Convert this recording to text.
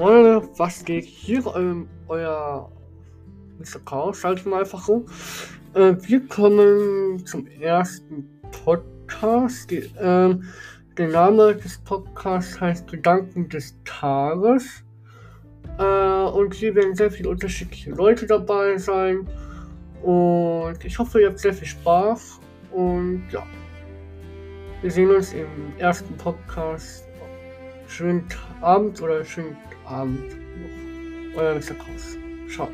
Leute, was geht hier? Ähm, euer Mr. Chaos, sag mal einfach so. Äh, wir kommen zum ersten Podcast. Die, ähm, der Name des Podcasts heißt Gedanken des Tages. Äh, und hier werden sehr viele unterschiedliche Leute dabei sein. Und ich hoffe, ihr habt sehr viel Spaß. Und ja, wir sehen uns im ersten Podcast. Schönen Abend oder schönen Abend noch. Euer Mr. Kraus. Ciao.